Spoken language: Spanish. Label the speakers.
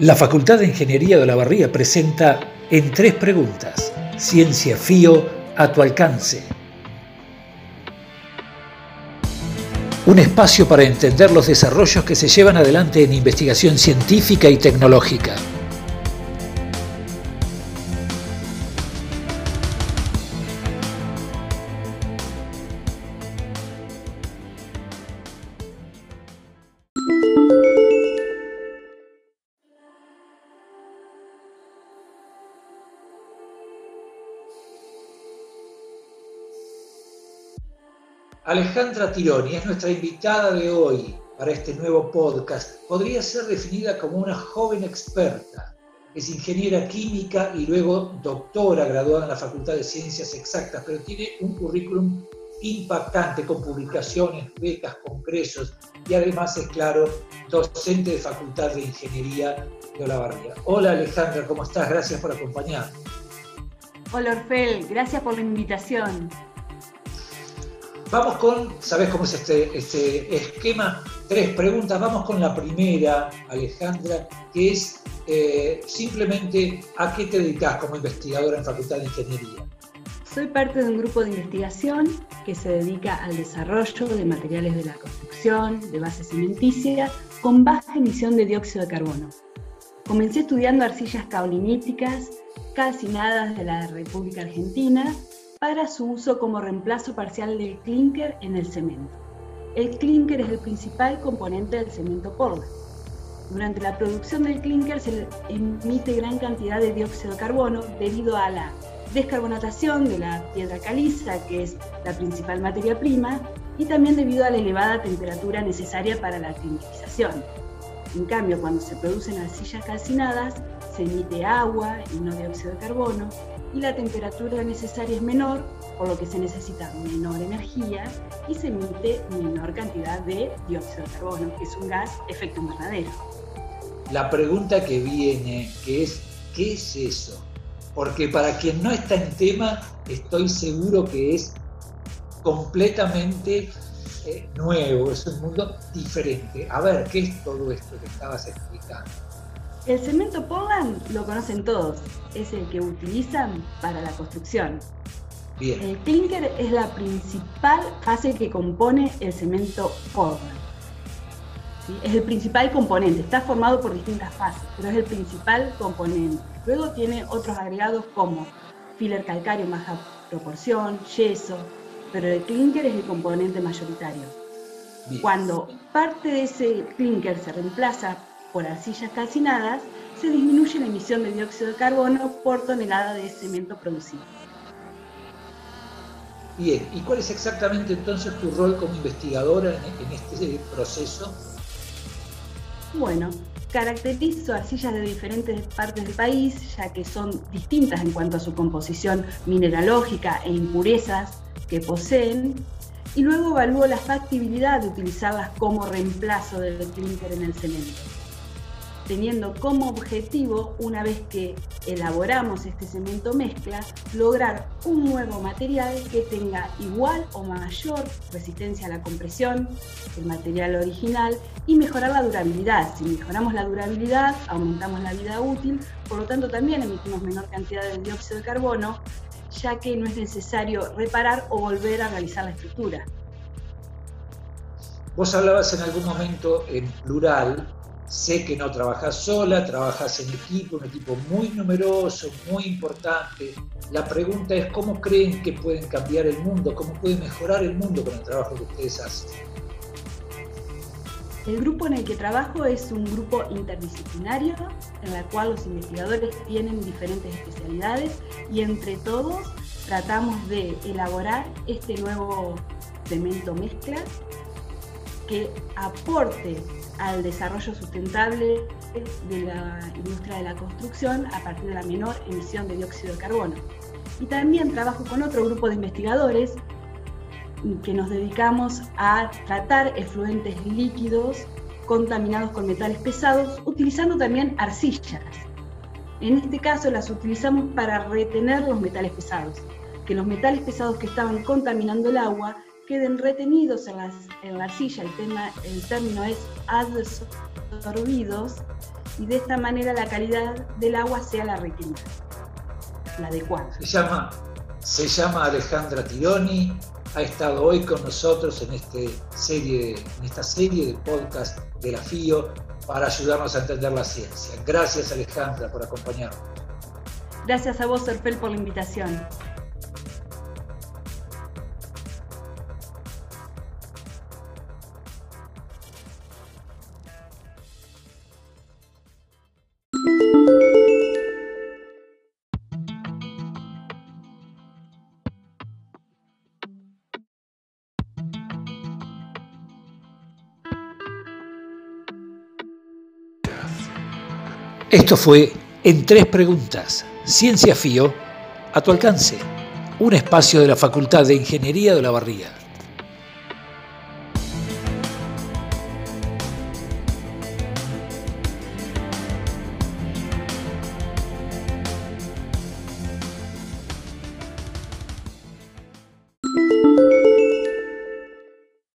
Speaker 1: La Facultad de Ingeniería de la Barría presenta en tres preguntas, Ciencia FIO a tu alcance. Un espacio para entender los desarrollos que se llevan adelante en investigación científica y tecnológica. Alejandra Tironi es nuestra invitada de hoy para este nuevo podcast. Podría ser definida como una joven experta. Es ingeniera química y luego doctora graduada en la Facultad de Ciencias Exactas, pero tiene un currículum impactante con publicaciones, becas, congresos y además es claro, docente de Facultad de Ingeniería de Olavarría. Hola Alejandra, ¿cómo estás? Gracias por acompañarnos.
Speaker 2: Hola Orfel, gracias por la invitación.
Speaker 1: Vamos con, ¿sabes cómo es este, este esquema? Tres preguntas. Vamos con la primera, Alejandra, que es eh, simplemente a qué te dedicas como investigadora en Facultad de Ingeniería.
Speaker 2: Soy parte de un grupo de investigación que se dedica al desarrollo de materiales de la construcción, de bases cementicias, con baja emisión de dióxido de carbono. Comencé estudiando arcillas cauliníticas calcinadas de la República Argentina para su uso como reemplazo parcial del clinker en el cemento. El clinker es el principal componente del cemento Portland. Durante la producción del clinker se emite gran cantidad de dióxido de carbono debido a la descarbonatación de la piedra caliza, que es la principal materia prima, y también debido a la elevada temperatura necesaria para la climatización. En cambio, cuando se producen arcillas calcinadas, se emite agua y no dióxido de carbono, y la temperatura necesaria es menor, por lo que se necesita menor energía y se emite menor cantidad de dióxido de carbono, que es un gas efecto invernadero.
Speaker 1: La pregunta que viene, que es, ¿qué es eso? Porque para quien no está en tema, estoy seguro que es completamente eh, nuevo, es un mundo diferente. A ver, ¿qué es todo esto que estabas explicando?
Speaker 2: El cemento Portland lo conocen todos, es el que utilizan para la construcción. El clinker es la principal fase que compone el cemento Portland. Es el principal componente, está formado por distintas fases, pero es el principal componente. Luego tiene otros agregados como filler calcáreo en baja proporción, yeso, pero el clinker es el componente mayoritario. Cuando parte de ese clinker se reemplaza por arcillas calcinadas, se disminuye la emisión de dióxido de carbono por tonelada de cemento producido.
Speaker 1: Bien, ¿y cuál es exactamente entonces tu rol como investigadora en, este proceso?
Speaker 2: Bueno, caracterizo arcillas de diferentes partes del país, ya que son distintas en cuanto a su composición mineralógica e impurezas que poseen, y luego evalúo la factibilidad de utilizarlas como reemplazo del clinker en el cemento teniendo como objetivo, una vez que elaboramos este cemento mezcla, lograr un nuevo material que tenga igual o mayor resistencia a la compresión que el material original y mejorar la durabilidad. Si mejoramos la durabilidad, aumentamos la vida útil, por lo tanto también emitimos menor cantidad de dióxido de carbono, ya que no es necesario reparar o volver a realizar la estructura.
Speaker 1: Vos hablabas en algún momento en plural Sé que no trabajas sola, trabajas en equipo, un equipo muy numeroso, muy importante. La pregunta es cómo creen que pueden cambiar el mundo, cómo pueden mejorar el mundo con el trabajo que ustedes hacen.
Speaker 2: El grupo en el que trabajo es un grupo interdisciplinario en el cual los investigadores tienen diferentes especialidades y entre todos tratamos de elaborar este nuevo cemento mezcla que aporte al desarrollo sustentable de la industria de la construcción a partir de la menor emisión de dióxido de carbono. Y también trabajo con otro grupo de investigadores que nos dedicamos a tratar efluentes líquidos contaminados con metales pesados, utilizando también arcillas. En este caso las utilizamos para retener los metales pesados, que los metales pesados que estaban contaminando el agua queden retenidos en, la arcilla, el, tema, el término es adsorbidos, y de esta manera la calidad del agua sea la requerida, la adecuada.
Speaker 1: Se llama, se llama Alejandra Tironi, ha estado hoy con nosotros en, este serie, en esta serie de podcast de la FIO para ayudarnos a entender la ciencia. Gracias Alejandra por acompañarnos.
Speaker 2: Gracias a vos, Serpel, por la invitación.
Speaker 1: Esto fue En Tres Preguntas, Ciencia FIO, a tu alcance, un espacio de la Facultad de Ingeniería de la Barría.